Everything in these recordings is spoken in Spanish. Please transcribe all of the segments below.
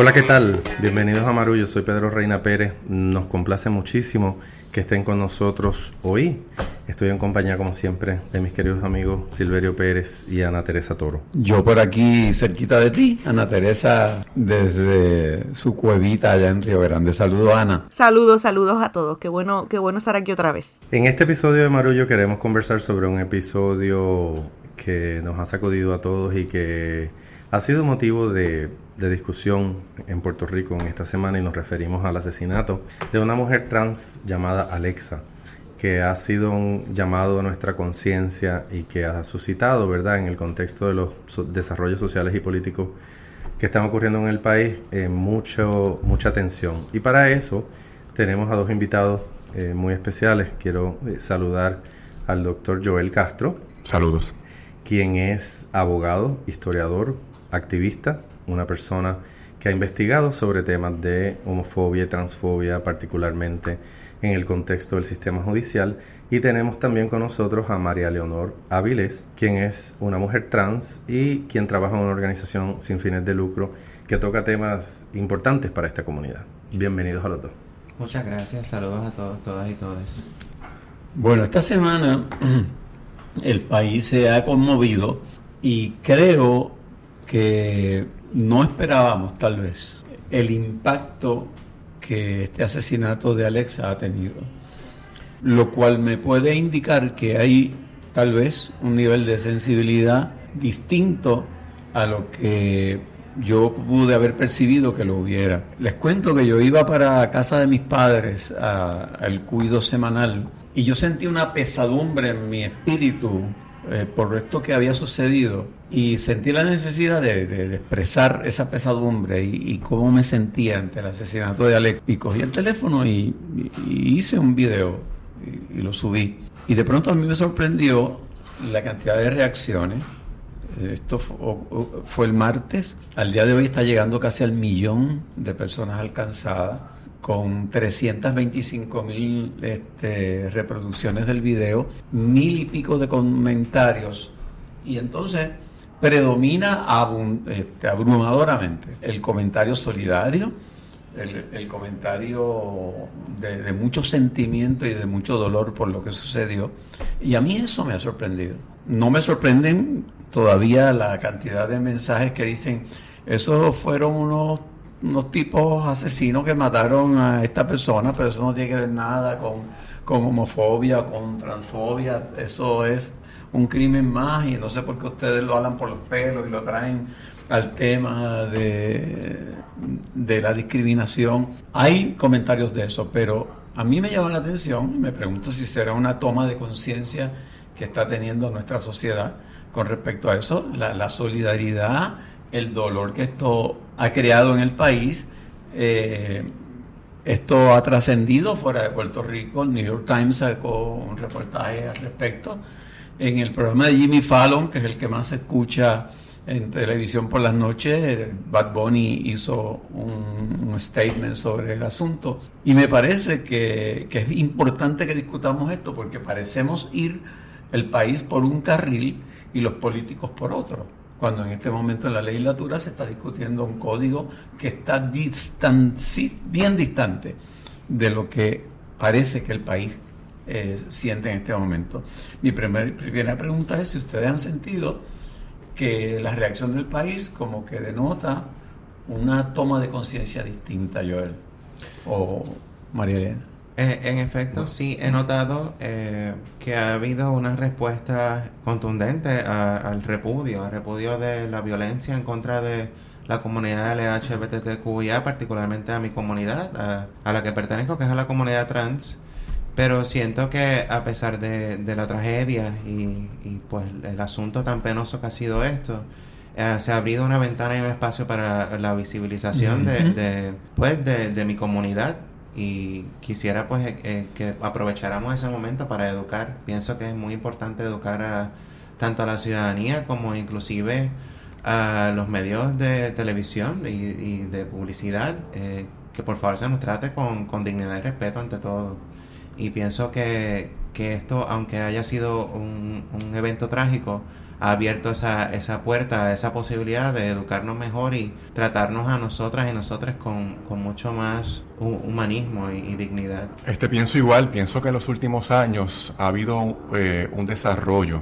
Hola, ¿qué tal? Bienvenidos a Marullo, soy Pedro Reina Pérez. Nos complace muchísimo que estén con nosotros hoy. Estoy en compañía, como siempre, de mis queridos amigos Silverio Pérez y Ana Teresa Toro. Yo por aquí, cerquita de ti, Ana Teresa, desde su cuevita allá en Río Grande. Saludos, Ana. Saludos, saludos a todos. Qué bueno, qué bueno estar aquí otra vez. En este episodio de Marullo queremos conversar sobre un episodio que nos ha sacudido a todos y que ha sido motivo de, discusión en Puerto Rico en esta semana y nos referimos al asesinato de una mujer trans llamada Alexa, que ha sido un llamado a nuestra conciencia y que ha suscitado, ¿verdad?, en el contexto de los desarrollos sociales y políticos que están ocurriendo en el país, eh, mucho, mucha atención. Y para eso tenemos a dos invitados eh, muy especiales. Quiero eh, saludar al doctor Joel Castro. Saludos. Quien es abogado, historiador, activista, una persona que ha investigado sobre temas de homofobia y transfobia, particularmente en el contexto del sistema judicial. Y tenemos también con nosotros a María Leonor Áviles, quien es una mujer trans y quien trabaja en una organización sin fines de lucro que toca temas importantes para esta comunidad. Bienvenidos a los dos. Muchas gracias, saludos a todos, todas y todos. Bueno, esta semana el país se ha conmovido y creo que no esperábamos tal vez el impacto que este asesinato de Alexa ha tenido, lo cual me puede indicar que hay tal vez un nivel de sensibilidad distinto a lo que yo pude haber percibido que lo hubiera. Les cuento que yo iba para casa de mis padres al cuido semanal y yo sentí una pesadumbre en mi espíritu eh, por esto que había sucedido y sentí la necesidad de, expresar esa pesadumbre y, cómo me sentía ante el asesinato de Alex. Y cogí el teléfono y, hice un video y, lo subí. Y de pronto a mí me sorprendió la cantidad de reacciones. Esto fue el martes. Al día de hoy está llegando casi al millón de personas alcanzadas con 325 mil este, reproducciones del video, mil y pico de comentarios. Y entonces predomina este, abrumadoramente el comentario solidario, el, comentario de, de, mucho sentimiento y de mucho dolor por lo que sucedió. Y a mí eso me ha sorprendido. No me sorprenden todavía la cantidad de mensajes que dicen, esos fueron unos unos tipos asesinos que mataron a esta persona, pero eso no tiene que ver nada con, con homofobia, con transfobia, eso es un crimen más y no sé por qué ustedes lo hablan por los pelos y lo traen al tema de, de la discriminación. Hay comentarios de eso, pero a mí me llama la atención y me pregunto si será una toma de conciencia que está teniendo nuestra sociedad con respecto a eso, la, la solidaridad, el dolor que esto ha creado en el país. Eh, esto ha trascendido fuera de Puerto Rico. El New York Times sacó un reportaje al respecto. En el programa de Jimmy Fallon, que es el que más se escucha en televisión por las noches, Bad Bunny hizo un, statement sobre el asunto. Y me parece que es importante que discutamos esto porque parecemos ir el país por un carril y los políticos por otro cuando en este momento en la legislatura se está discutiendo un código que está bien distante de lo que parece que el país eh, siente en este momento. Mi primera pregunta es si ustedes han sentido que la reacción del país como que denota una toma de conciencia distinta, Joel o María Elena. Eh, en efecto, sí, he notado eh, que ha habido una respuesta contundente al repudio, al repudio de la violencia en contra de la comunidad LHBTQIA, particularmente a mi comunidad, a, la que pertenezco, que es a la comunidad trans. Pero siento que a pesar de, la tragedia y, pues el asunto tan penoso que ha sido esto, eh, se ha abrido una ventana y un espacio para la, visibilización de, pues, de mi comunidad y quisiera pues eh, eh, que aprovecháramos ese momento para educar. Pienso que es muy importante educar a, tanto a la ciudadanía como inclusive a los medios de televisión y, de publicidad, eh, que por favor se nos trate con, dignidad y respeto ante todo. Y pienso que, esto, aunque haya sido un, un evento trágico, ha abierto esa, esa puerta, esa posibilidad de educarnos mejor y tratarnos a nosotras y nosotras con, con mucho más humanismo y, dignidad. Este pienso igual, pienso que en los últimos años ha habido eh, un desarrollo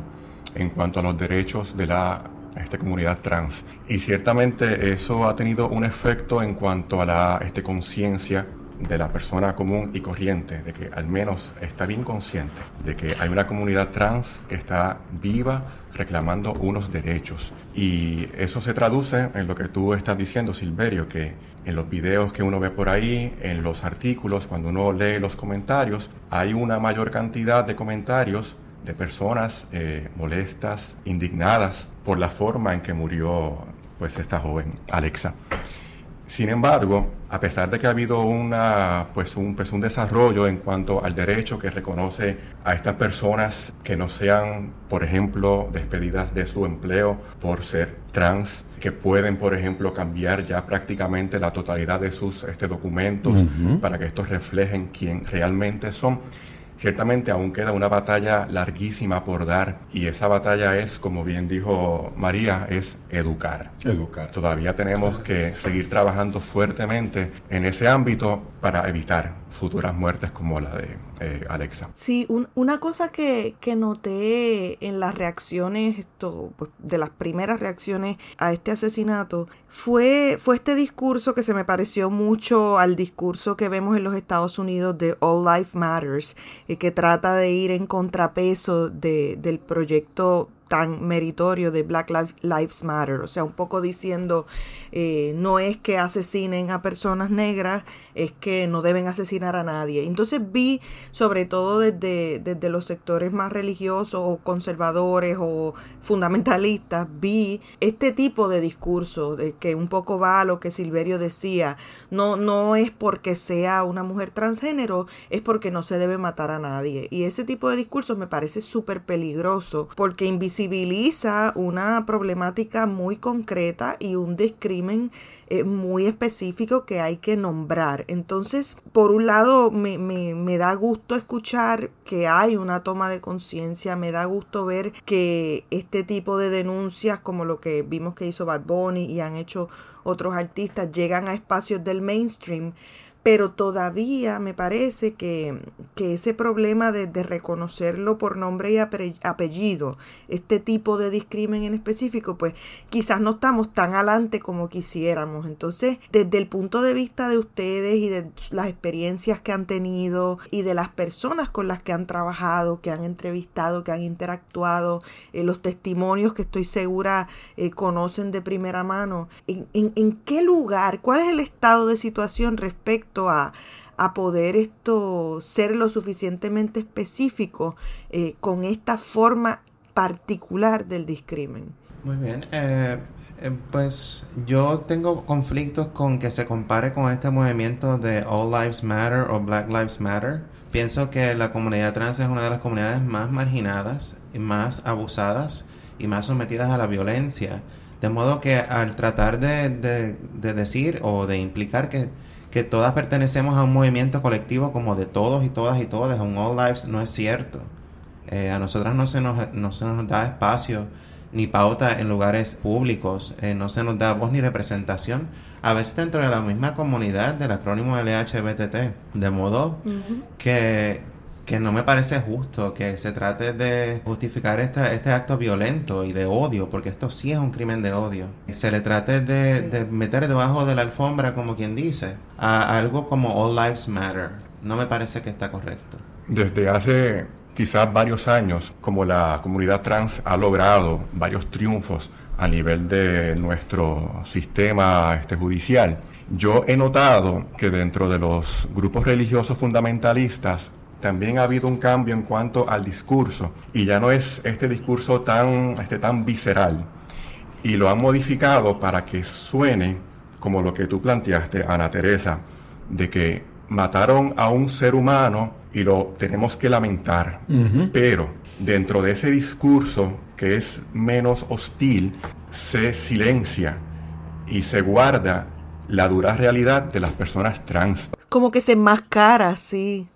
en cuanto a los derechos de la esta comunidad trans. Y ciertamente eso ha tenido un efecto en cuanto a la este, conciencia de la persona común y corriente, de que al menos está bien consciente de que hay una comunidad trans que está viva reclamando unos derechos. Y eso se traduce en lo que tú estás diciendo, Silverio, que en los videos que uno ve por ahí, en los artículos, cuando uno lee los comentarios, hay una mayor cantidad de comentarios de personas eh, molestas, indignadas por la forma en que murió pues esta joven Alexa. Sin embargo, a pesar de que ha habido una, pues un, pues un desarrollo en cuanto al derecho que reconoce a estas personas que no sean, por ejemplo, despedidas de su empleo por ser trans, que pueden, por ejemplo, cambiar ya prácticamente la totalidad de sus este, documentos para que estos reflejen quién realmente son. Ciertamente aún queda una batalla larguísima por dar y esa batalla es, como bien dijo María, es educar. Educar. Todavía tenemos que seguir trabajando fuertemente en ese ámbito para evitar futuras muertes como la de eh, Alexa. Sí, una cosa que, que, noté en las reacciones, esto, pues, de las primeras reacciones a este asesinato, fue, fue este discurso que se me pareció mucho al discurso que vemos en los Estados Unidos de All Life Matters, eh, que trata de ir en contrapeso de, del proyecto tan meritorio de Black Lives Matter, o sea, un poco diciendo, eh, no es que asesinen a personas negras, es que no deben asesinar a nadie. Entonces vi, sobre todo desde, desde los sectores más religiosos o conservadores o fundamentalistas, vi este tipo de discurso, de que un poco va a lo que Silverio decía, no, no es porque sea una mujer transgénero, es porque no se debe matar a nadie. Y ese tipo de discurso me parece súper peligroso, porque invisibiliza una problemática muy concreta y un discrimen eh, muy específico que hay que nombrar. Entonces, por un lado, me, me, me da gusto escuchar que hay una toma de conciencia, me da gusto ver que este tipo de denuncias, como lo que vimos que hizo Bad Bunny y han hecho otros artistas, llegan a espacios del mainstream pero todavía me parece que, ese problema de, reconocerlo por nombre y apellido, este tipo de discrimen en específico, pues quizás no estamos tan adelante como quisiéramos. Entonces, desde el punto de vista de ustedes y de las experiencias que han tenido y de las personas con las que han trabajado, que han entrevistado, que han interactuado, eh, los testimonios que estoy segura eh, conocen de primera mano, ¿en, en qué lugar, cuál es el estado de situación respecto a, poder esto ser lo suficientemente específico eh, con esta forma particular del discrimen. Muy bien, eh, eh, pues yo tengo conflictos con que se compare con este movimiento de All Lives Matter o Black Lives Matter. Pienso que la comunidad trans es una de las comunidades más marginadas y más abusadas y más sometidas a la violencia. De modo que al tratar de decir o de implicar que que todas pertenecemos a un movimiento colectivo como de todos y todas y todas, un All Lives, no es cierto. Eh, a nosotras no se, nos, no se nos da espacio ni pauta en lugares públicos, eh, no se nos da voz ni representación, a veces dentro de la misma comunidad del acrónimo LHBTT, de modo que que no me parece justo que se trate de justificar este acto violento y de odio, porque esto sí es un crimen de odio. Se le trate de, meter debajo de la alfombra, como quien dice, a algo como All Lives Matter. No me parece que está correcto. Desde hace quizás varios años, como la comunidad trans ha logrado varios triunfos a nivel de nuestro sistema este, judicial, yo he notado que dentro de los grupos religiosos fundamentalistas también ha habido un cambio en cuanto al discurso y ya no es este discurso tan, este, tan visceral y lo han modificado para que suene como lo que tú planteaste, Ana Teresa, de que mataron a un ser humano y lo tenemos que lamentar, pero dentro de ese discurso que es menos hostil, se silencia y se guarda la dura realidad de las personas trans. Como que se enmascara, sí.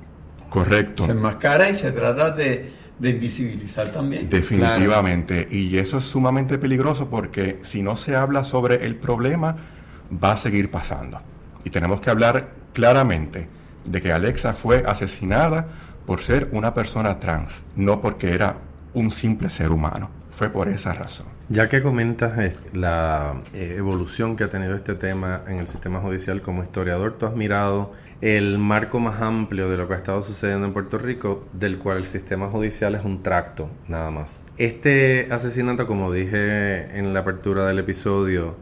Correcto. Se enmascara y se trata de, de invisibilizar también. Definitivamente. Y eso es sumamente peligroso porque si no se habla sobre el problema, va a seguir pasando. Y tenemos que hablar claramente de que Alexa fue asesinada por ser una persona trans, no porque era un simple ser humano. Fue por esa razón. Ya que comentas eh, la eh, evolución que ha tenido este tema en el sistema judicial como historiador, tú has mirado el marco más amplio de lo que ha estado sucediendo en Puerto Rico, del cual el sistema judicial es un tracto, nada más. Este asesinato, como dije en la apertura del episodio,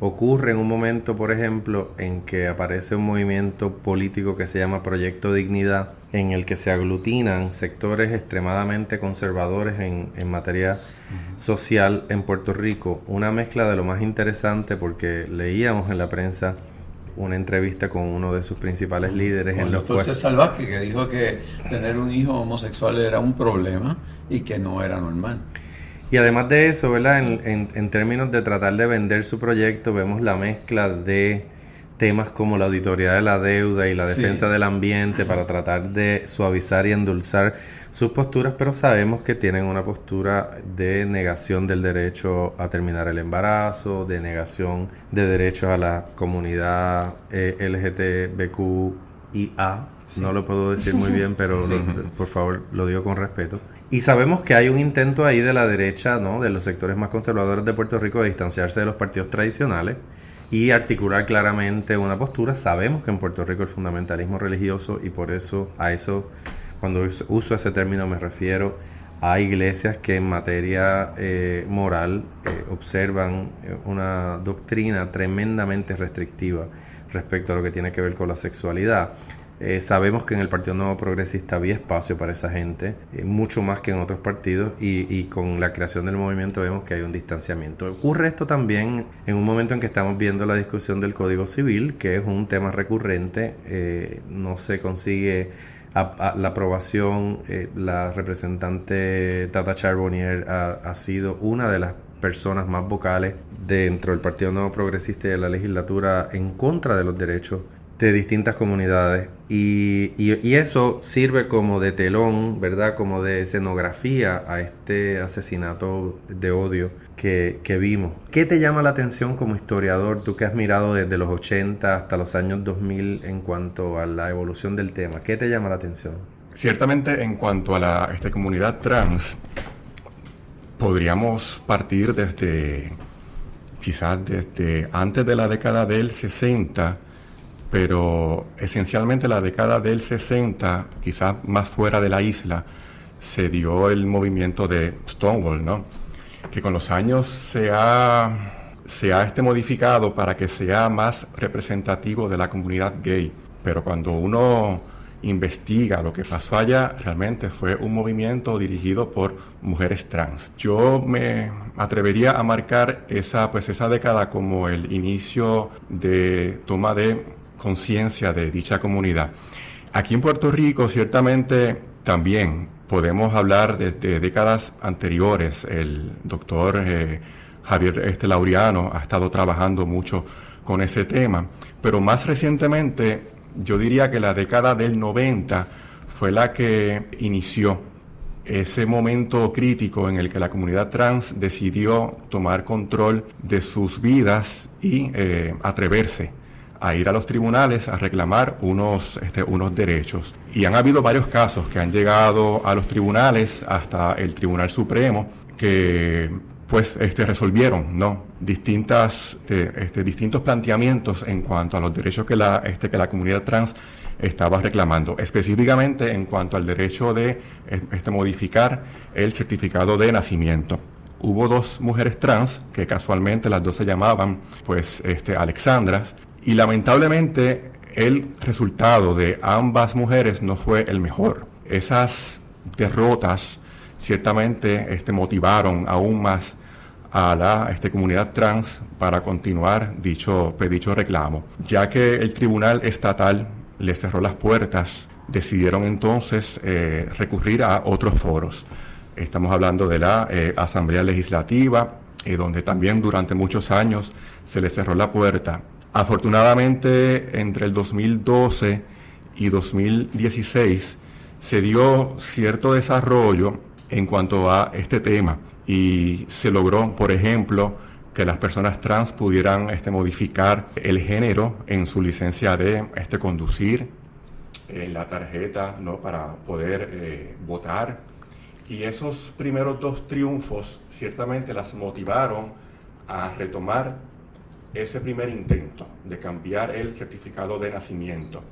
ocurre en un momento, por ejemplo, en que aparece un movimiento político que se llama Proyecto Dignidad, en el que se aglutinan sectores extremadamente conservadores en, en materia social en Puerto Rico. Una mezcla de lo más interesante porque leíamos en la prensa una entrevista con uno de sus principales líderes en los cuales... César que dijo que tener un hijo homosexual era un problema y que no era normal. Y además de eso, ¿verdad? En, en, términos de tratar de vender su proyecto, vemos la mezcla de temas como la auditoría de la deuda y la defensa del ambiente para tratar de suavizar y endulzar sus posturas, pero sabemos que tienen una postura de negación del derecho a terminar el embarazo, de negación de derechos a la comunidad eh, LGTBQIA. No lo puedo decir muy bien, pero por favor lo digo con respeto. Y sabemos que hay un intento ahí de la derecha, ¿no? de los sectores más conservadores de Puerto Rico, de distanciarse de los partidos tradicionales y articular claramente una postura. Sabemos que en Puerto Rico el fundamentalismo religioso, y por eso a eso, cuando uso ese término me refiero a iglesias que en materia eh, moral eh, observan eh, una doctrina tremendamente restrictiva respecto a lo que tiene que ver con la sexualidad. Eh, sabemos que en el Partido Nuevo Progresista había espacio para esa gente, eh, mucho más que en otros partidos, y, con la creación del movimiento vemos que hay un distanciamiento. Ocurre esto también en un momento en que estamos viendo la discusión del Código Civil, que es un tema recurrente, eh, no se consigue la aprobación, la representante Tata Charbonnier ha, ha sido una de las personas más vocales dentro del Partido Nuevo Progresista y de la legislatura en contra de los derechos de distintas comunidades y, y, eso sirve como de telón, ¿verdad? Como de escenografía a este asesinato de odio que, que, vimos. ¿Qué te llama la atención como historiador, tú que has mirado desde los 80 hasta los años 2000 en cuanto a la evolución del tema? ¿Qué te llama la atención? Ciertamente en cuanto a la este, comunidad trans, podríamos partir desde, quizás desde antes de la década del 60, pero esencialmente la década del 60, quizás más fuera de la isla, se dio el movimiento de Stonewall, ¿no? que con los años se ha, se ha este modificado para que sea más representativo de la comunidad gay. Pero cuando uno investiga lo que pasó allá, realmente fue un movimiento dirigido por mujeres trans. Yo me atrevería a marcar esa, pues esa década como el inicio de toma de conciencia de dicha comunidad. Aquí en Puerto Rico, ciertamente, también podemos hablar de, décadas anteriores. El doctor eh, Javier este, Laureano ha estado trabajando mucho con ese tema, pero más recientemente, yo diría que la década del 90 fue la que inició ese momento crítico en el que la comunidad trans decidió tomar control de sus vidas y eh, atreverse a ir a los tribunales a reclamar unos, este, unos derechos. Y han habido varios casos que han llegado a los tribunales, hasta el Tribunal Supremo, que pues este, resolvieron ¿no? Distintas, este, este, distintos planteamientos en cuanto a los derechos que la, este, que la comunidad trans estaba reclamando, específicamente en cuanto al derecho de este, modificar el certificado de nacimiento. Hubo dos mujeres trans que casualmente las dos se llamaban pues este, Alexandra y lamentablemente el resultado de ambas mujeres no fue el mejor. Esas derrotas ciertamente este, motivaron aún más a la este, comunidad trans para continuar dicho, pues, dicho reclamo. Ya que el tribunal estatal le cerró las puertas, decidieron entonces eh, recurrir a otros foros. Estamos hablando de la eh, Asamblea Legislativa, eh, donde también durante muchos años se le cerró la puerta Afortunadamente, entre el 2012 y 2016 se dio cierto desarrollo en cuanto a este tema. Y se logró, por ejemplo, que las personas trans pudieran este, modificar el género en su licencia de este, conducir, en la tarjeta, ¿no? para poder eh, votar. Y esos primeros dos triunfos ciertamente las motivaron a retomar ese primer intento de cambiar el certificado de nacimiento.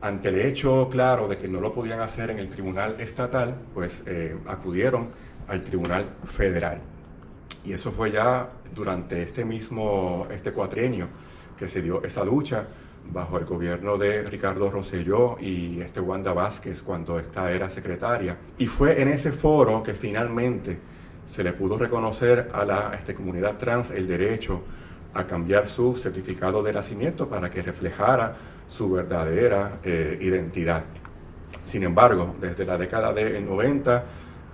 Ante el hecho claro de que no lo podían hacer en el tribunal estatal, pues eh, acudieron al tribunal federal. Y eso fue ya durante este mismo, este cuatrienio que se dio esa lucha bajo el gobierno de Ricardo Rosselló y este Wanda Vázquez cuando esta era secretaria. Y fue en ese foro que finalmente se le pudo reconocer a la este, comunidad trans el derecho a cambiar su certificado de nacimiento para que reflejara su verdadera eh, identidad. Sin embargo, desde la década del 90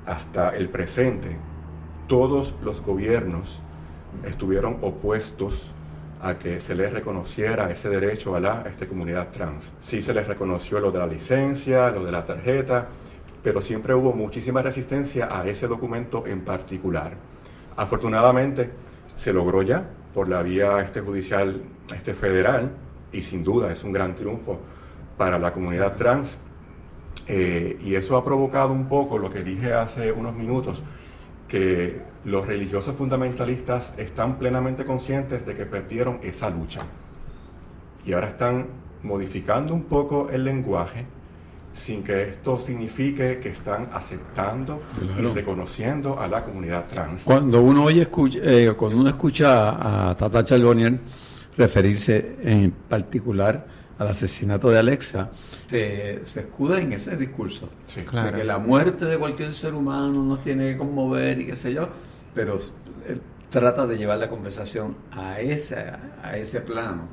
hasta el presente, todos los gobiernos estuvieron opuestos a que se les reconociera ese derecho a la esta comunidad trans. Sí se les reconoció lo de la licencia, lo de la tarjeta, pero siempre hubo muchísima resistencia a ese documento en particular. Afortunadamente se logró ya por la vía este judicial este federal y sin duda es un gran triunfo para la comunidad trans. Eh, y eso ha provocado un poco lo que dije hace unos minutos que los religiosos fundamentalistas están plenamente conscientes de que perdieron esa lucha. Y ahora están modificando un poco el lenguaje sin que esto signifique que están aceptando y reconociendo a la comunidad trans. Cuando uno oye escucha, eh, cuando uno escucha a Tata Charbonnier referirse en particular al asesinato de Alexa, se, escuda en ese discurso. Sí, claro. De que la muerte de cualquier ser humano nos tiene que conmover y qué sé yo, pero él trata de llevar la conversación a ese, a ese plano,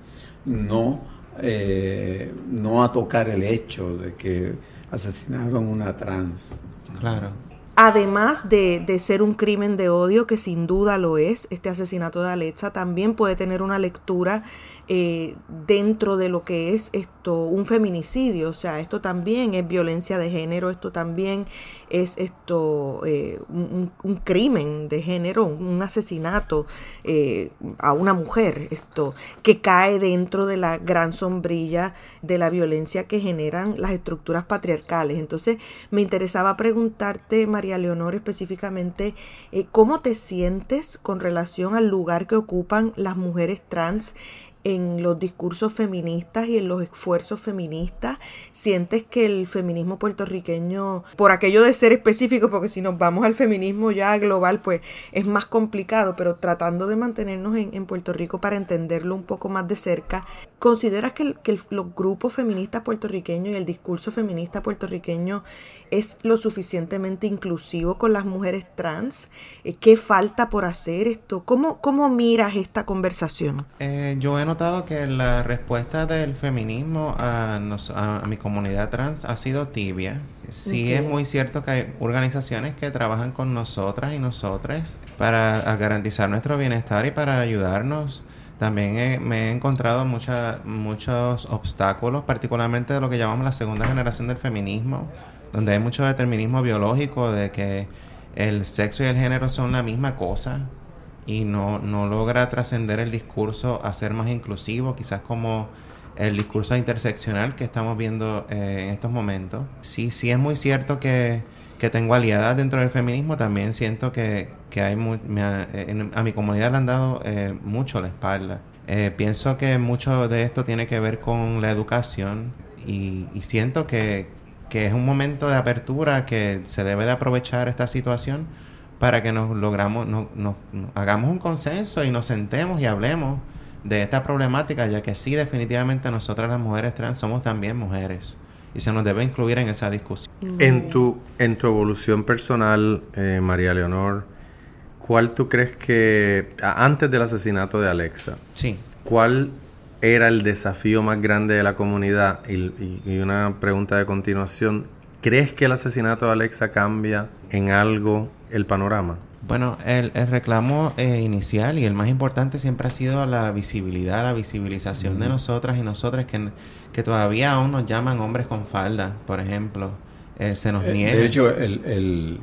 no eh, no a tocar el hecho de que asesinaron una trans. Claro. Además de, de, ser un crimen de odio, que sin duda lo es, este asesinato de Alexa también puede tener una lectura eh, dentro de lo que es esto un feminicidio, o sea, esto también es violencia de género, esto también es esto eh, un, crimen de género, un asesinato eh, a una mujer, esto que cae dentro de la gran sombrilla de la violencia que generan las estructuras patriarcales. Entonces, me interesaba preguntarte, María Leonor, específicamente, ¿cómo te sientes con relación al lugar que ocupan las mujeres trans? En los discursos feministas y en los esfuerzos feministas? ¿Sientes que el feminismo puertorriqueño, por aquello de ser específico, porque si nos vamos al feminismo ya global, pues es más complicado, pero tratando de mantenernos en, Puerto Rico para entenderlo un poco más de cerca, ¿consideras que, los grupos feministas puertorriqueños y el discurso feminista puertorriqueño es lo suficientemente inclusivo con las mujeres trans? Eh, ¿Qué falta por hacer esto? ¿Cómo, cómo miras esta conversación? Eh, yo he notado que la respuesta del feminismo a, mi comunidad trans ha sido tibia. Sí es muy cierto que hay organizaciones que trabajan con nosotras y nosotras para garantizar nuestro bienestar y para ayudarnos. También me he encontrado muchos obstáculos, particularmente de lo que llamamos la segunda generación del feminismo, donde hay mucho determinismo biológico de que el sexo y el género son la misma cosa y no, no logra trascender el discurso a ser más inclusivo, quizás como el discurso interseccional que estamos viendo eh, en estos momentos. Sí, sí es muy cierto que, que tengo aliadas dentro del feminismo, también siento que, que hay a, mi comunidad le han dado eh, mucho la espalda. Eh, pienso que mucho de esto tiene que ver con la educación y, siento que, que es un momento de apertura que se debe de aprovechar esta situación para que nos logramos, nos, hagamos un consenso y nos sentemos y hablemos de esta problemática, ya que sí, definitivamente nosotras las mujeres trans somos también mujeres y se nos debe incluir en esa discusión. En tu, en tu evolución personal, eh, María Leonor, ¿cuál tú crees que, antes del asesinato de Alexa, sí. cuál era el desafío más grande de la comunidad? y una pregunta de continuación, ¿crees que el asesinato de Alexa cambia en algo el panorama? Bueno, el, reclamo eh, inicial y el más importante siempre ha sido la visibilidad, la visibilización de nosotras y nosotras que, que todavía aún nos llaman hombres con falda, por ejemplo. eh, se nos Eh, niega. De hecho, el, el-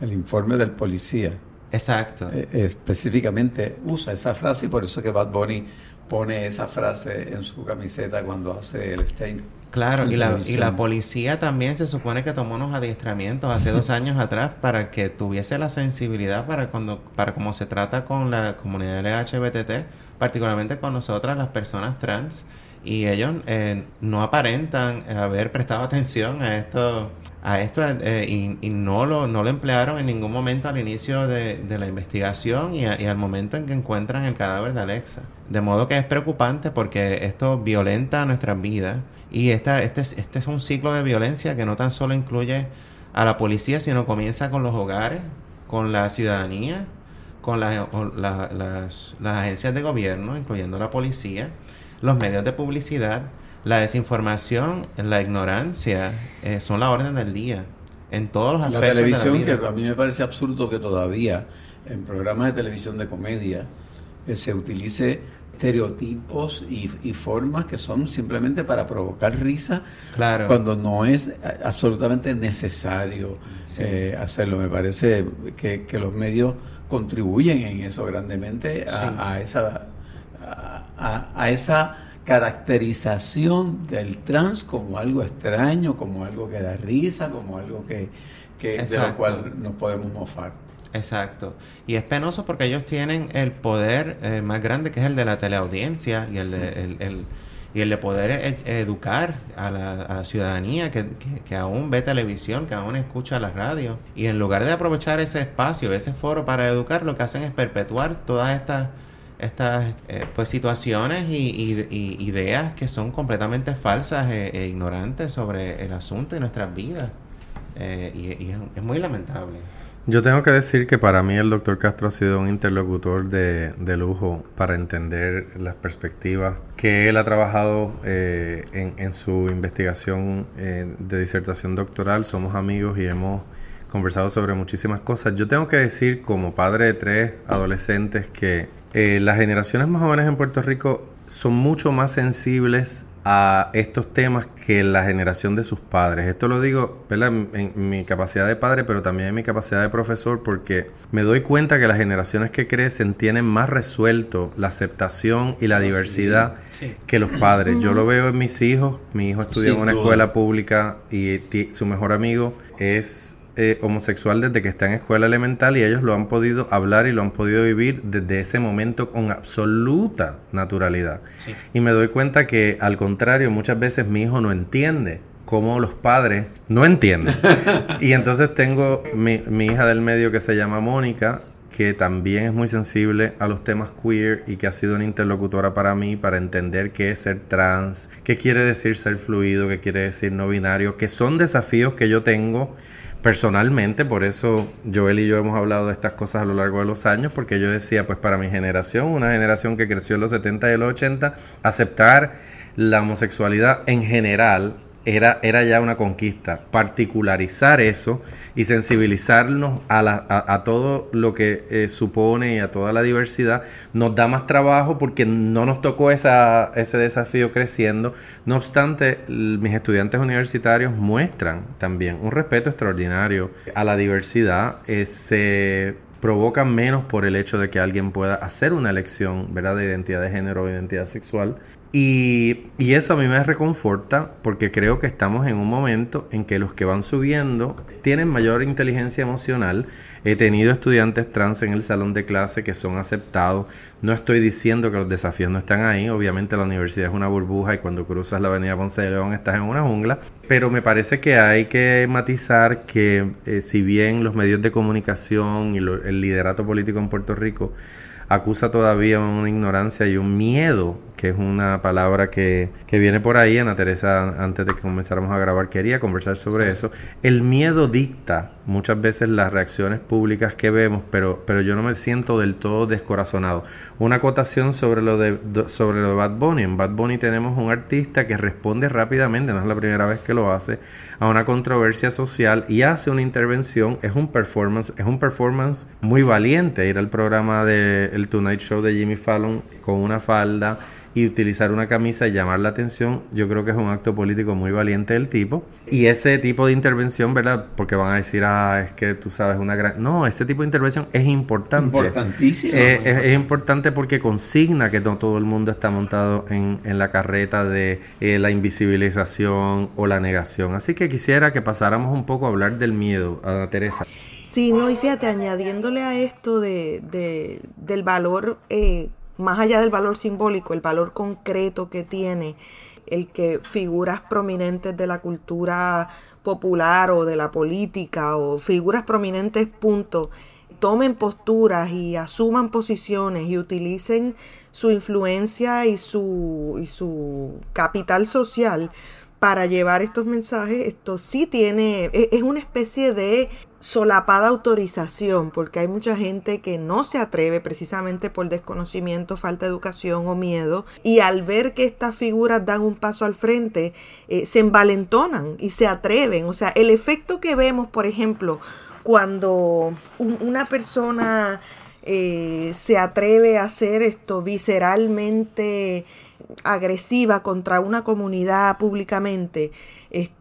el informe del policía Exacto. eh, específicamente usa esa frase y por eso que Bad Bunny pone esa frase en su camiseta cuando hace el statement. Claro, y la, y la policía también se supone que tomó unos adiestramientos hace dos años atrás para que tuviese la sensibilidad para cuando para cómo se trata con la comunidad LGBTT, particularmente con nosotras, las personas trans, y ellos eh, no aparentan haber prestado atención a esto, a esto eh, y, no lo no lo emplearon en ningún momento al inicio de, de la investigación y, al momento en que encuentran el cadáver de Alexa. De modo que es preocupante porque esto violenta nuestras vidas y esta, este, es, este es un ciclo de violencia que no tan solo incluye a la policía, sino comienza con los hogares, con la ciudadanía, con las, las agencias de gobierno, incluyendo la policía, los medios de publicidad, la desinformación, la ignorancia, eh, son la orden del día en todos los La aspectos televisión, de la vida. que a mí me parece absurdo que todavía en programas de televisión de comedia eh, se utilice estereotipos y, y formas que son simplemente para provocar risa Claro. cuando no es eh, absolutamente necesario Sí. eh, hacerlo. Me parece que, que los medios contribuyen en eso grandemente a, Sí. a esa a, a- a esa caracterización del trans como algo extraño, como algo que da risa, como algo que, que de lo cual nos podemos mofar. Exacto. Y es penoso porque ellos tienen el poder eh, más grande que es el de la teleaudiencia y el de, el, el- y el de poder e- educar a la, a la ciudadanía que, que- que aún ve televisión, que aún escucha la radio. Y en lugar de aprovechar ese espacio, ese foro para educar, lo que hacen es perpetuar todas estas estas eh, pues situaciones y, y- y ideas que son completamente falsas e, e ignorantes sobre el asunto y nuestras vidas. Eh, y y es- es muy lamentable. Yo tengo que decir que para mí el doctor Castro ha sido un interlocutor de, de lujo para entender las perspectivas que él ha trabajado eh, en, en su investigación eh, de disertación doctoral. Somos amigos y hemos conversado sobre muchísimas cosas. Yo tengo que decir como padre de tres adolescentes que eh, las generaciones más jóvenes en Puerto Rico son mucho más sensibles a estos temas que la generación de sus padres. Esto lo digo ¿verdad? en, en mi capacidad de padre, pero también en mi capacidad de profesor, porque me doy cuenta que las generaciones que crecen tienen más resuelto la aceptación y la diversidad que los padres. Yo lo veo en mis hijos. Mi hijo estudia en una escuela pública y su mejor amigo es eh, homosexual desde que está en escuela elemental y ellos lo han podido hablar y lo han podido vivir desde ese momento con absoluta naturalidad. Y me doy cuenta que al contrario, muchas veces mi hijo no entiende cómo los padres no entienden. y entonces tengo mi, mi hija del medio que se llama Mónica, que también es muy sensible a los temas queer y que ha sido una interlocutora para mí para entender qué es ser trans, qué quiere decir ser fluido, qué quiere decir no binario, que son desafíos que yo tengo personalmente, por eso Joel y yo hemos hablado de estas cosas a lo largo de los años, porque yo decía, pues para mi generación, una generación que creció en los 70 y los 80, aceptar la homosexualidad en general era, era ya una conquista. Particularizar eso y sensibilizarnos a, la- a- a todo lo que eh, supone y a toda la diversidad nos da más trabajo porque no nos tocó esa, ese desafío creciendo. No obstante, mis estudiantes universitarios muestran también un respeto extraordinario a la diversidad. eh, se provocan menos por el hecho de que alguien pueda hacer una elección ¿verdad? de identidad de género o identidad sexual. Y, eso a mí me reconforta porque creo que estamos en un momento en que los que van subiendo tienen mayor inteligencia emocional. He tenido estudiantes trans en el salón de clase que son aceptados. No estoy diciendo que los desafíos no están ahí. Obviamente la universidad es una burbuja y cuando cruzas la avenida Ponce de León estás en una jungla. Pero me parece que hay que matizar que eh, si bien los medios de comunicación y el liderato político en Puerto Rico acusa todavía una ignorancia y un miedo, que es una palabra que, que viene por ahí. Ana Teresa, antes de que comenzáramos a grabar, quería conversar sobre eso. El miedo dicta muchas veces las reacciones públicas que vemos, pero, pero yo no me siento del todo descorazonado. Una acotación sobre lo de sobre lo de Bad Bunny. En Bad Bunny tenemos un artista que responde rápidamente, no es la primera vez que lo hace, a una controversia social y hace una intervención. Es un performance, es un performance muy valiente ir al programa de el Tonight Show de Jimmy Fallon con una falda y utilizar una camisa y llamar la atención, yo creo que es un acto político muy valiente del tipo. Y ese tipo de intervención, ¿verdad? Porque van a decir, ah, es que tú sabes una gran... No, ese tipo de intervención es importante. Importantísimo. Eh, es, importante porque consigna que no todo el mundo está montado en, en la carreta de eh, la invisibilización o la negación. Así que quisiera que pasáramos un poco a hablar del miedo, a Teresa. Sí, no, y fíjate, añadiéndole a esto de, de del valor, eh, más allá del valor simbólico, el valor concreto que tiene el que figuras prominentes de la cultura popular o de la política o figuras prominentes, punto, tomen posturas y asuman posiciones y utilicen su influencia y su, y su capital social para llevar estos mensajes, esto sí tiene, e, es una especie de solapada autorización, porque hay mucha gente que no se atreve precisamente por desconocimiento, falta de educación o miedo, y al ver que estas figuras dan un paso al frente, eh, se envalentonan y se atreven. O sea, el efecto que vemos, por ejemplo, cuando una persona eh, se atreve a hacer esto visceralmente agresiva contra una comunidad públicamente,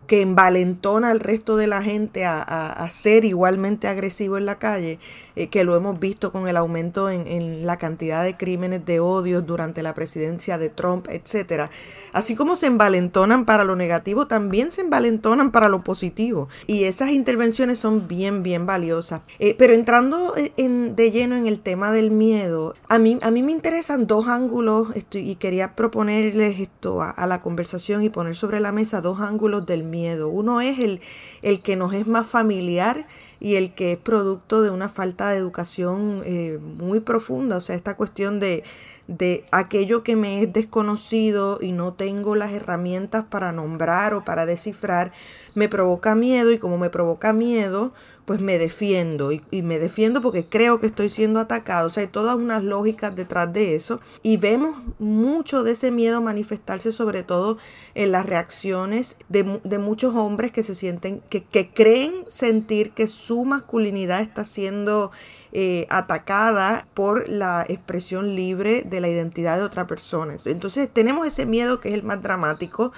que envalentona al resto de la gente a, ser igualmente agresivo en la calle, eh, que lo hemos visto con el aumento en, la cantidad de crímenes de odio durante la presidencia de Trump, etcétera. Así como se envalentonan para lo negativo, también se envalentonan para lo positivo. Y esas intervenciones son bien, bien valiosas. Eh, pero entrando en, de lleno en el tema del miedo, a mí, a mí me interesan dos ángulos y quería proponerles esto a la conversación y poner sobre la mesa dos ángulos del miedo. Uno es el, el que nos es más familiar y el que es producto de una falta de educación eh, muy profunda, o sea, esta cuestión de, de aquello que me es desconocido y no tengo las herramientas para nombrar o para descifrar, me provoca miedo y como me provoca miedo, pues me defiendo y, me defiendo porque creo que estoy siendo atacado. O sea, hay todas unas lógicas detrás de eso y vemos mucho de ese miedo manifestarse sobre todo en las reacciones de, muchos hombres que se sienten, que, que creen sentir que su masculinidad está siendo eh, atacada por la expresión libre de la identidad de otra persona. Entonces tenemos ese miedo que es el más dramático,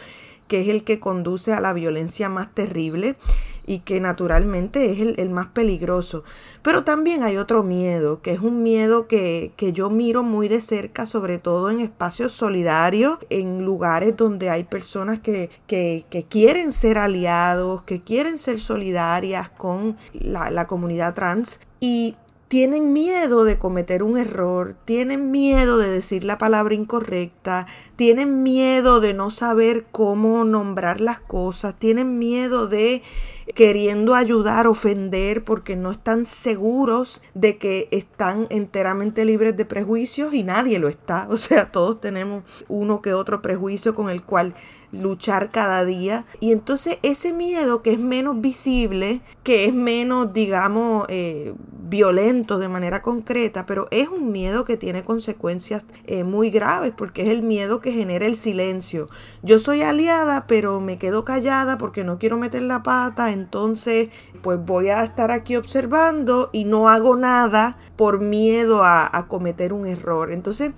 que es el que conduce a la violencia más terrible y que naturalmente es el, más peligroso. Pero también hay otro miedo, que es un miedo que, yo miro muy de cerca, sobre todo en espacios solidarios, en lugares donde hay personas que, que, quieren ser aliados, que quieren ser solidarias con la, la comunidad trans. Y tienen miedo de cometer un error, tienen miedo de decir la palabra incorrecta, tienen miedo de no saber cómo nombrar las cosas, tienen miedo de queriendo ayudar, ofender, porque no están seguros de que están enteramente libres de prejuicios y nadie lo está. O sea, todos tenemos uno que otro prejuicio con el cual luchar cada día. Y entonces ese miedo que es menos visible, que es menos, digamos, eh, violento de manera concreta, pero es un miedo que tiene consecuencias eh, muy graves porque es el miedo que genera el silencio. Yo soy aliada, pero me quedo callada porque no quiero meter la pata, entonces pues voy a estar aquí observando y no hago nada por miedo a, cometer un error. Entonces,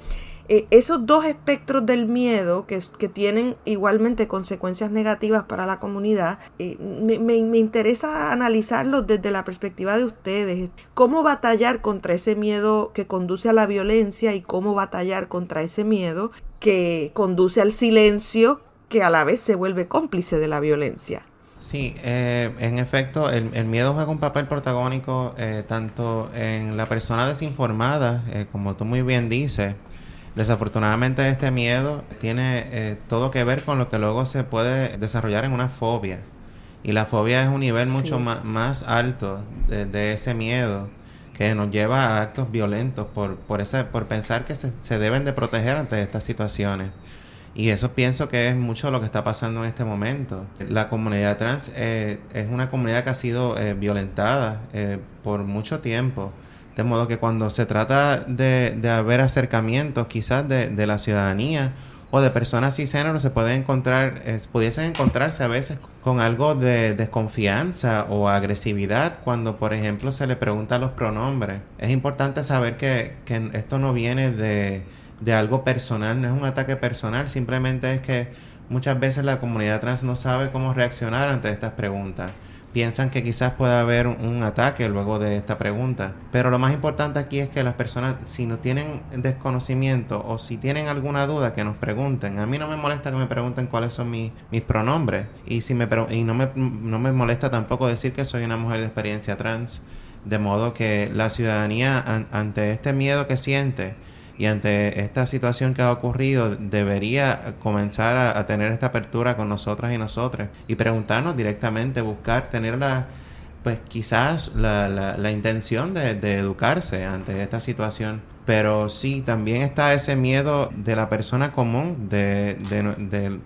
eh, esos dos espectros del miedo que, tienen igualmente consecuencias negativas para la comunidad, eh, me, interesa analizarlos desde la perspectiva de ustedes. ¿Cómo batallar contra ese miedo que conduce a la violencia y cómo batallar contra ese miedo que conduce al silencio que a la vez se vuelve cómplice de la violencia? Sí, eh, en efecto, el, el, miedo juega un papel protagónico tanto en la persona desinformada, como tú muy bien dices, Desafortunadamente este miedo tiene eh, todo que ver con lo que luego se puede desarrollar en una fobia. Y la fobia es un nivel mucho más, alto de, ese miedo que nos lleva a actos violentos por, por, ese, por pensar que se, se, deben de proteger ante estas situaciones. Y eso pienso que es mucho lo que está pasando en este momento. La comunidad trans eh, es una comunidad que ha sido eh, violentada por mucho tiempo de modo que cuando se trata de, de haber acercamientos quizás de, de, la ciudadanía o de personas cisgénero se pueden encontrar, pudiesen encontrarse a veces con algo de desconfianza o agresividad cuando, por ejemplo, se le pregunta los pronombres. Es importante saber que, que esto no viene de, de algo personal, no es un ataque personal, simplemente es que muchas veces la comunidad trans no sabe cómo reaccionar ante estas preguntas piensan que quizás pueda haber un ataque luego de esta pregunta. Pero lo más importante aquí es que las personas, si no tienen desconocimiento o si tienen alguna duda, que nos pregunten. A mí no me molesta que me pregunten cuáles son mis, mis pronombres. Y, si me, y no, me, no me molesta tampoco decir que soy una mujer de experiencia trans. De modo que la ciudadanía, ante este miedo que siente, y ante esta situación que ha ocurrido, debería comenzar a, tener esta apertura con nosotras y nosotros y preguntarnos directamente, buscar, tener la, pues quizás la, la, intención de, educarse ante esta situación. Pero sí, también está ese miedo de la persona común de, de,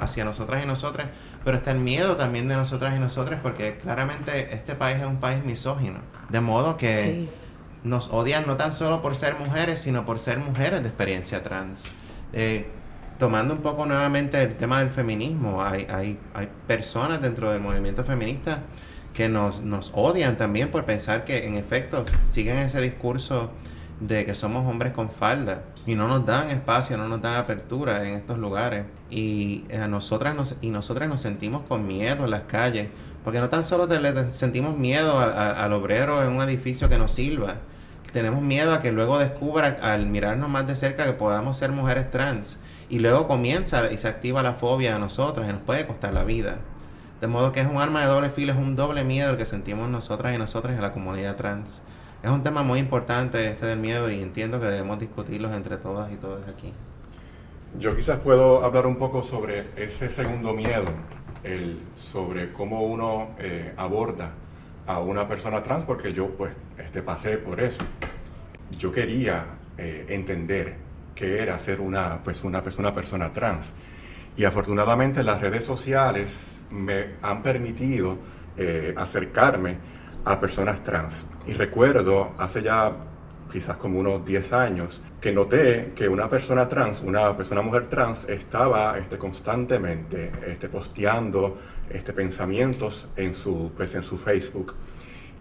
hacia nosotras y nosotras, pero está el miedo también de nosotras y nosotras porque claramente este país es un país misógino. De modo que nos odian no tan solo por ser mujeres, sino por ser mujeres de experiencia trans. Eh, tomando un poco nuevamente el tema del feminismo, hay, hay, hay personas dentro del movimiento feminista que nos, nos odian también por pensar que en efecto siguen ese discurso de que somos hombres con falda y no nos dan espacio, no nos dan apertura en estos lugares y a nosotras nos, y nosotras nos sentimos con miedo en las calles porque no tan solo sentimos miedo al obrero en un edificio que nos sirva, tenemos miedo a que luego descubra al mirarnos más de cerca que podamos ser mujeres trans. Y luego comienza y se activa la fobia a nosotras y nos puede costar la vida. De modo que es un arma de doble filo, es un doble miedo el que sentimos nosotras y nosotras en la comunidad trans. Es un tema muy importante este del miedo y entiendo que debemos discutirlos entre todas y todos aquí. Yo quizás puedo hablar un poco sobre ese segundo miedo, el, sobre cómo uno eh, aborda a una persona trans porque yo pues este, pasé por eso. Yo quería eh, entender qué era ser una, pues, una, persona persona trans. Y afortunadamente las redes sociales me han permitido eh, acercarme a personas trans. Y recuerdo hace ya quizás como unos 10 años, que noté que una persona trans, una persona mujer trans, estaba este, constantemente este, posteando este, pensamientos en su, pues, en su Facebook.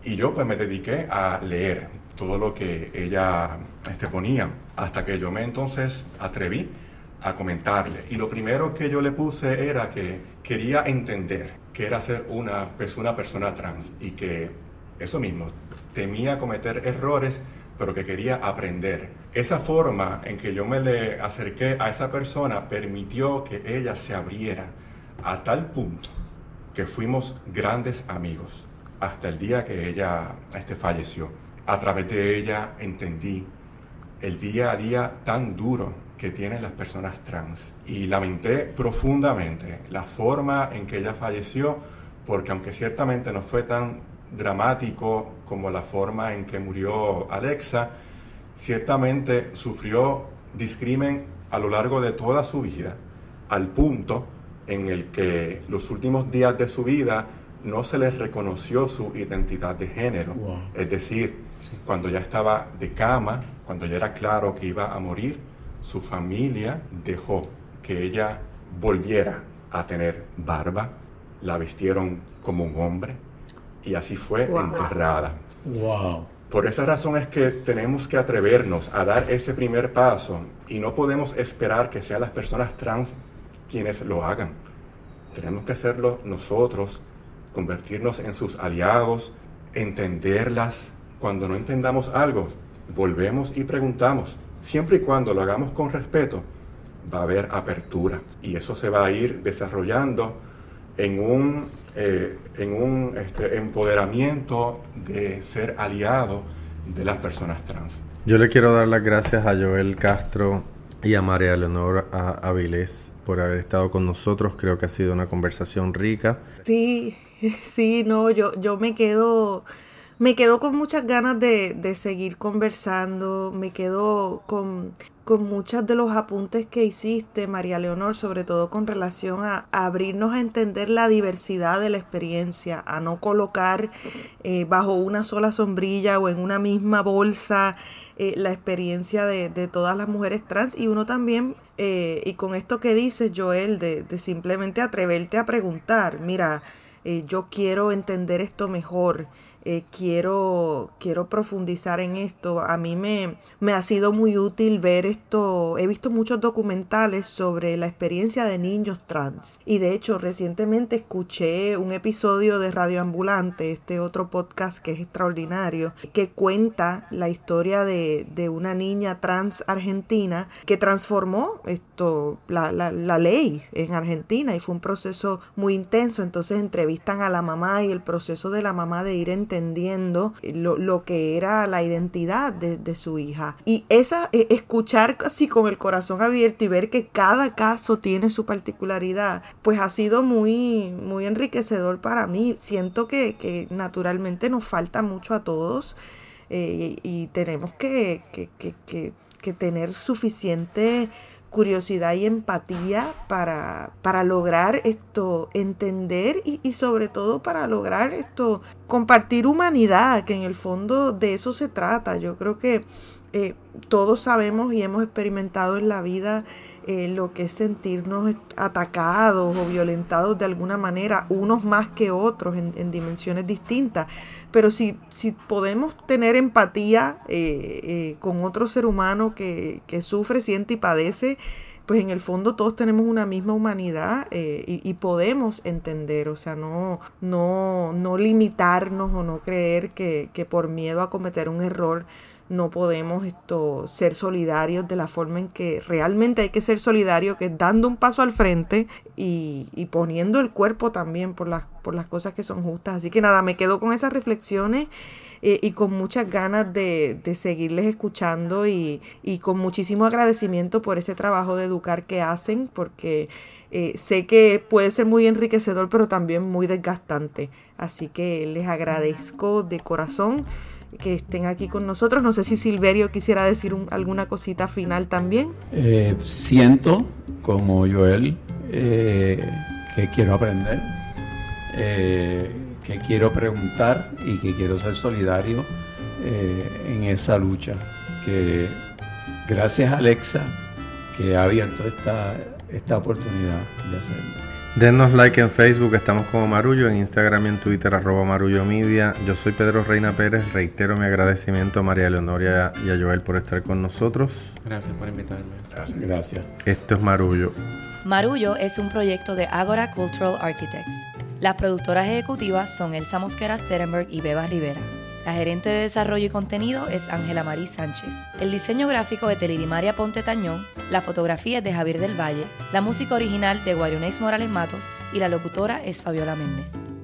Y yo pues me dediqué a leer todo lo que ella este, ponía, hasta que yo me entonces atreví a comentarle. Y lo primero que yo le puse era que quería entender que era ser una, pues, una persona trans y que eso mismo, temía cometer errores pero que quería aprender. Esa forma en que yo me le acerqué a esa persona permitió que ella se abriera a tal punto que fuimos grandes amigos hasta el día que ella este, falleció. A través de ella entendí el día a día tan duro que tienen las personas trans y lamenté profundamente la forma en que ella falleció porque aunque ciertamente no fue tan dramático como la forma en que murió Alexa, ciertamente sufrió discrimen a lo largo de toda su vida, al punto en el que los últimos días de su vida no se le reconoció su identidad de género. Es decir, cuando ya estaba de cama, cuando ya era claro que iba a morir, su familia dejó que ella volviera a tener barba, la vistieron como un hombre, y así fue enterrada. Wow. Por esa razón es que tenemos que atrevernos a dar ese primer paso y no podemos esperar que sean las personas trans quienes lo hagan. Tenemos que hacerlo nosotros, convertirnos en sus aliados, entenderlas. Cuando no entendamos algo, volvemos y preguntamos. Siempre y cuando lo hagamos con respeto, va a haber apertura y eso se va a ir desarrollando en un eh, en un este, empoderamiento de ser aliado de las personas trans. Yo le quiero dar las gracias a Joel Castro y a María Leonor Avilés por haber estado con nosotros. Creo que ha sido una conversación rica. Sí, sí, no, yo, yo me quedo me quedo con muchas ganas de, de, seguir conversando, me quedo con, con muchos de los apuntes que hiciste, María Leonor, sobre todo con relación a, abrirnos a entender la diversidad de la experiencia, a no colocar eh, bajo una sola sombrilla o en una misma bolsa eh, la experiencia de, todas las mujeres trans y uno también, eh, y con esto que dices, Joel, de, de simplemente atreverte a preguntar, mira, yo quiero entender esto mejor. Eh, quiero, quiero profundizar en esto. A mí me, me ha sido muy útil ver esto. He visto muchos documentales sobre la experiencia de niños trans. Y de hecho, recientemente escuché un episodio de Radio Ambulante, este otro podcast que es extraordinario, que cuenta la historia de, de una niña trans argentina que transformó esto, la, la, la ley en Argentina y fue un proceso muy intenso. Entonces entrevistan a la mamá y el proceso de la mamá de ir entendiendo lo, lo que era la identidad de, de, su hija. Y esa, e, escuchar así con el corazón abierto y ver que cada caso tiene su particularidad, pues ha sido muy, muy enriquecedor para mí. Siento que, que naturalmente nos falta mucho a todos eh, y, y, tenemos que, que, que tener suficiente curiosidad y empatía para, para lograr esto, entender y, sobre todo para lograr esto, compartir humanidad, que en el fondo de eso se trata. Yo creo que eh, todos sabemos y hemos experimentado en la vida eh, lo que es sentirnos atacados o violentados de alguna manera, unos más que otros en, en dimensiones distintas. Pero si, si podemos tener empatía eh, eh, con otro ser humano que, que, sufre, siente y padece, pues en el fondo todos tenemos una misma humanidad y, y, podemos entender, o sea, no, no, no limitarnos o no creer que, que por miedo a cometer un error no podemos esto, ser solidarios de la forma en que realmente hay que ser solidario, que es dando un paso al frente y, y, poniendo el cuerpo también por las, por las cosas que son justas. Así que nada, me quedo con esas reflexiones eh, y con muchas ganas de, de seguirles escuchando y, y, con muchísimo agradecimiento por este trabajo de educar que hacen, porque eh, sé que puede ser muy enriquecedor, pero también muy desgastante. Así que les agradezco de corazón que estén aquí con nosotros. No sé si Silverio quisiera decir un, alguna cosita final también. Eh, siento, como Joel, eh, que quiero aprender, eh, que quiero preguntar y que quiero ser solidario en esa lucha. Que gracias a Alexa que ha abierto esta, esta oportunidad de hacerlo. Denos like en Facebook, estamos como Marullo, en Instagram y en Twitter, arroba Marullo Media. Yo soy Pedro Reina Pérez, reitero mi agradecimiento a María Leonoria y a Joel por estar con nosotros. Gracias por invitarme. Gracias. Gracias. Esto es Marullo. Marullo es un proyecto de Agora Cultural Architects. Las productoras ejecutivas son Elsa Mosquera Sterenberg y Beba Rivera. La gerente de desarrollo y contenido es Ángela Marí Sánchez. El diseño gráfico es de Lidimaria Ponte Tañón, la fotografía es de Javier del Valle, la música original de Guarionex Morales Matos y la locutora es Fabiola Méndez.